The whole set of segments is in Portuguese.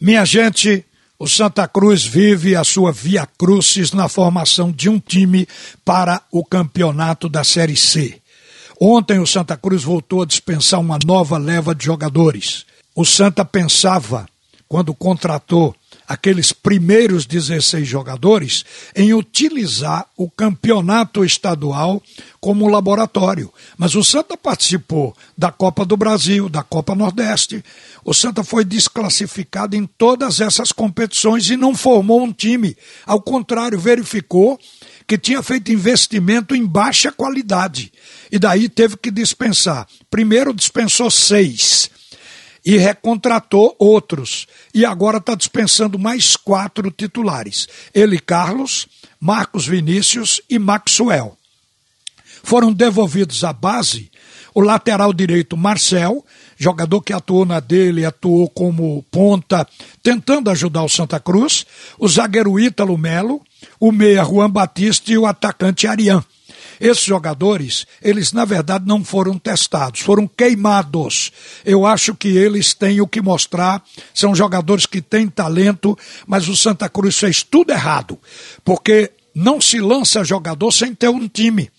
Minha gente, o Santa Cruz vive a sua via crucis na formação de um time para o campeonato da Série C. Ontem o Santa Cruz voltou a dispensar uma nova leva de jogadores. O Santa pensava, quando contratou aqueles primeiros 16 jogadores em utilizar o campeonato estadual como laboratório. Mas o Santa participou da Copa do Brasil, da Copa Nordeste. O Santa foi desclassificado em todas essas competições e não formou um time. Ao contrário, verificou que tinha feito investimento em baixa qualidade. E daí teve que dispensar. Primeiro dispensou seis e recontratou outros. E agora está dispensando mais quatro titulares: ele, Carlos, Marcos Vinícius e Maxwell. Foram devolvidos à base o lateral direito Marcel, jogador que atuou na dele, atuou como ponta, tentando ajudar o Santa Cruz, o zagueiro Ítalo Melo, o meia Juan Batista e o atacante Arian. Esses jogadores, eles na verdade não foram testados, foram queimados. Eu acho que eles têm o que mostrar, são jogadores que têm talento, mas o Santa Cruz fez tudo errado, porque não se lança jogador sem ter um time.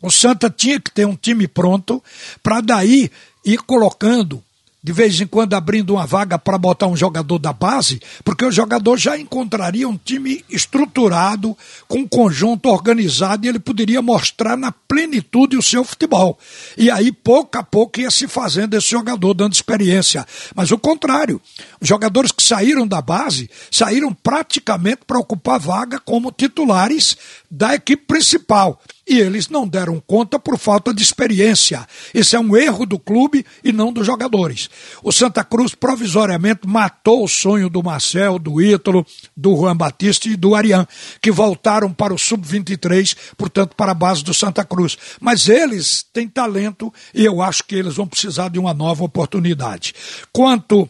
O Santa tinha que ter um time pronto para daí ir colocando de vez em quando abrindo uma vaga para botar um jogador da base, porque o jogador já encontraria um time estruturado, com um conjunto organizado e ele poderia mostrar na plenitude o seu futebol. E aí, pouco a pouco, ia se fazendo esse jogador, dando experiência. Mas o contrário, os jogadores que saíram da base saíram praticamente para ocupar vaga como titulares da equipe principal e eles não deram conta por falta de experiência. Esse é um erro do clube e não dos jogadores. O Santa Cruz provisoriamente matou o sonho do Marcel, do Ítalo, do Juan Batista e do Arian, que voltaram para o sub-23, portanto para a base do Santa Cruz. Mas eles têm talento e eu acho que eles vão precisar de uma nova oportunidade. Quanto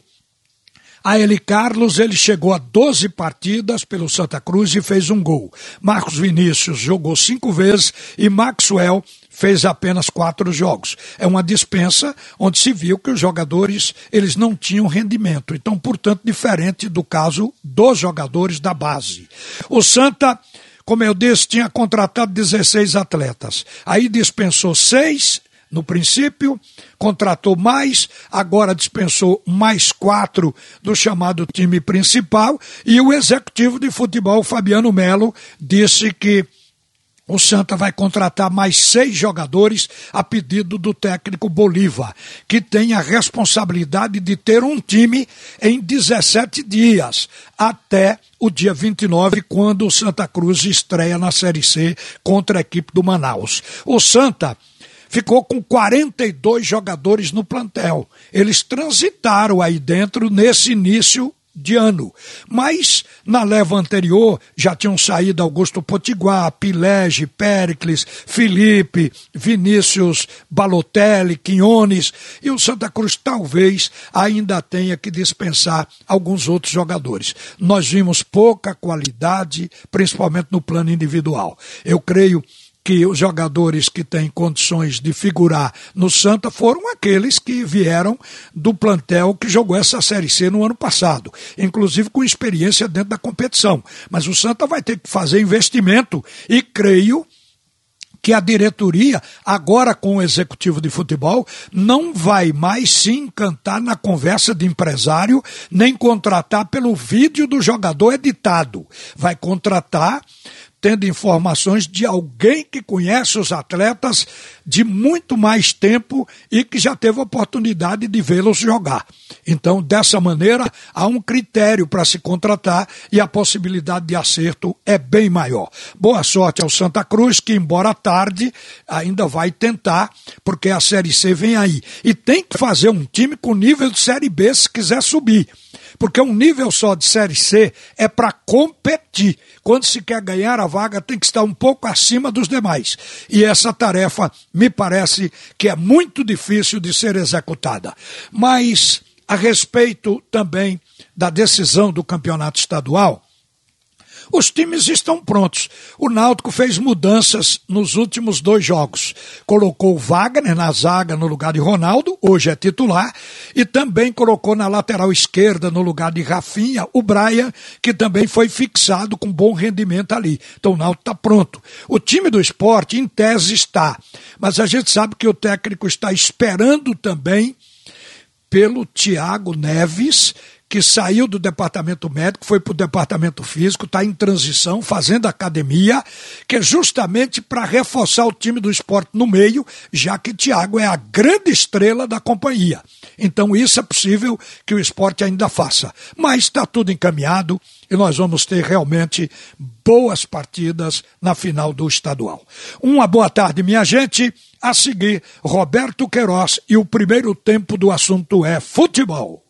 a Eli Carlos, ele chegou a 12 partidas pelo Santa Cruz e fez um gol. Marcos Vinícius jogou cinco vezes e Maxwell fez apenas quatro jogos. É uma dispensa onde se viu que os jogadores eles não tinham rendimento. Então, portanto, diferente do caso dos jogadores da base. O Santa como eu disse, tinha contratado 16 atletas. Aí dispensou seis no princípio, contratou mais, agora dispensou mais quatro do chamado time principal, e o executivo de futebol, Fabiano Melo, disse que o Santa vai contratar mais seis jogadores a pedido do técnico Bolívar, que tem a responsabilidade de ter um time em 17 dias, até o dia 29, quando o Santa Cruz estreia na Série C contra a equipe do Manaus. O Santa ficou com 42 jogadores no plantel. Eles transitaram aí dentro nesse início de ano. Mas na leva anterior já tinham saído Augusto Potiguar, Pilege, Péricles, Felipe, Vinícius Balotelli, Quinones e o Santa Cruz talvez ainda tenha que dispensar alguns outros jogadores. Nós vimos pouca qualidade, principalmente no plano individual. Eu creio que os jogadores que têm condições de figurar no Santa foram aqueles que vieram do plantel que jogou essa Série C no ano passado, inclusive com experiência dentro da competição. Mas o Santa vai ter que fazer investimento e creio que a diretoria, agora com o executivo de futebol, não vai mais se encantar na conversa de empresário, nem contratar pelo vídeo do jogador editado. Vai contratar tendo informações de alguém que conhece os atletas de muito mais tempo e que já teve oportunidade de vê-los jogar. Então, dessa maneira, há um critério para se contratar e a possibilidade de acerto é bem maior. Boa sorte ao Santa Cruz, que, embora tarde, ainda vai tentar, porque a Série C vem aí. E tem que fazer um time com nível de Série B se quiser subir porque um nível só de Série C é para competir. Quando se quer ganhar a vaga, tem que estar um pouco acima dos demais. E essa tarefa me parece que é muito difícil de ser executada. Mas, a respeito também da decisão do campeonato estadual, Os times estão prontos. O Náutico fez mudanças nos últimos dois jogos. Colocou Wagner na zaga no lugar de Ronaldo, hoje é titular, e também colocou na lateral esquerda no lugar de Rafinha o Brian, que também foi fixado com bom rendimento ali. Então o Náutico está pronto. O time do esporte, em tese, está. Mas a gente sabe que o técnico está esperando também pelo Thiago Neves, que saiu do departamento médico, foi para o departamento físico, está em transição, fazendo academia, que é justamente para reforçar o time do esporte no meio, já que Thiago é a grande estrela da companhia. Então isso é possível que o esporte ainda faça. Mas está tudo encaminhado e nós vamos ter realmente boas partidas na final do estadual. Uma boa tarde, minha gente. A seguir, Roberto Queiroz e o primeiro tempo do assunto é futebol.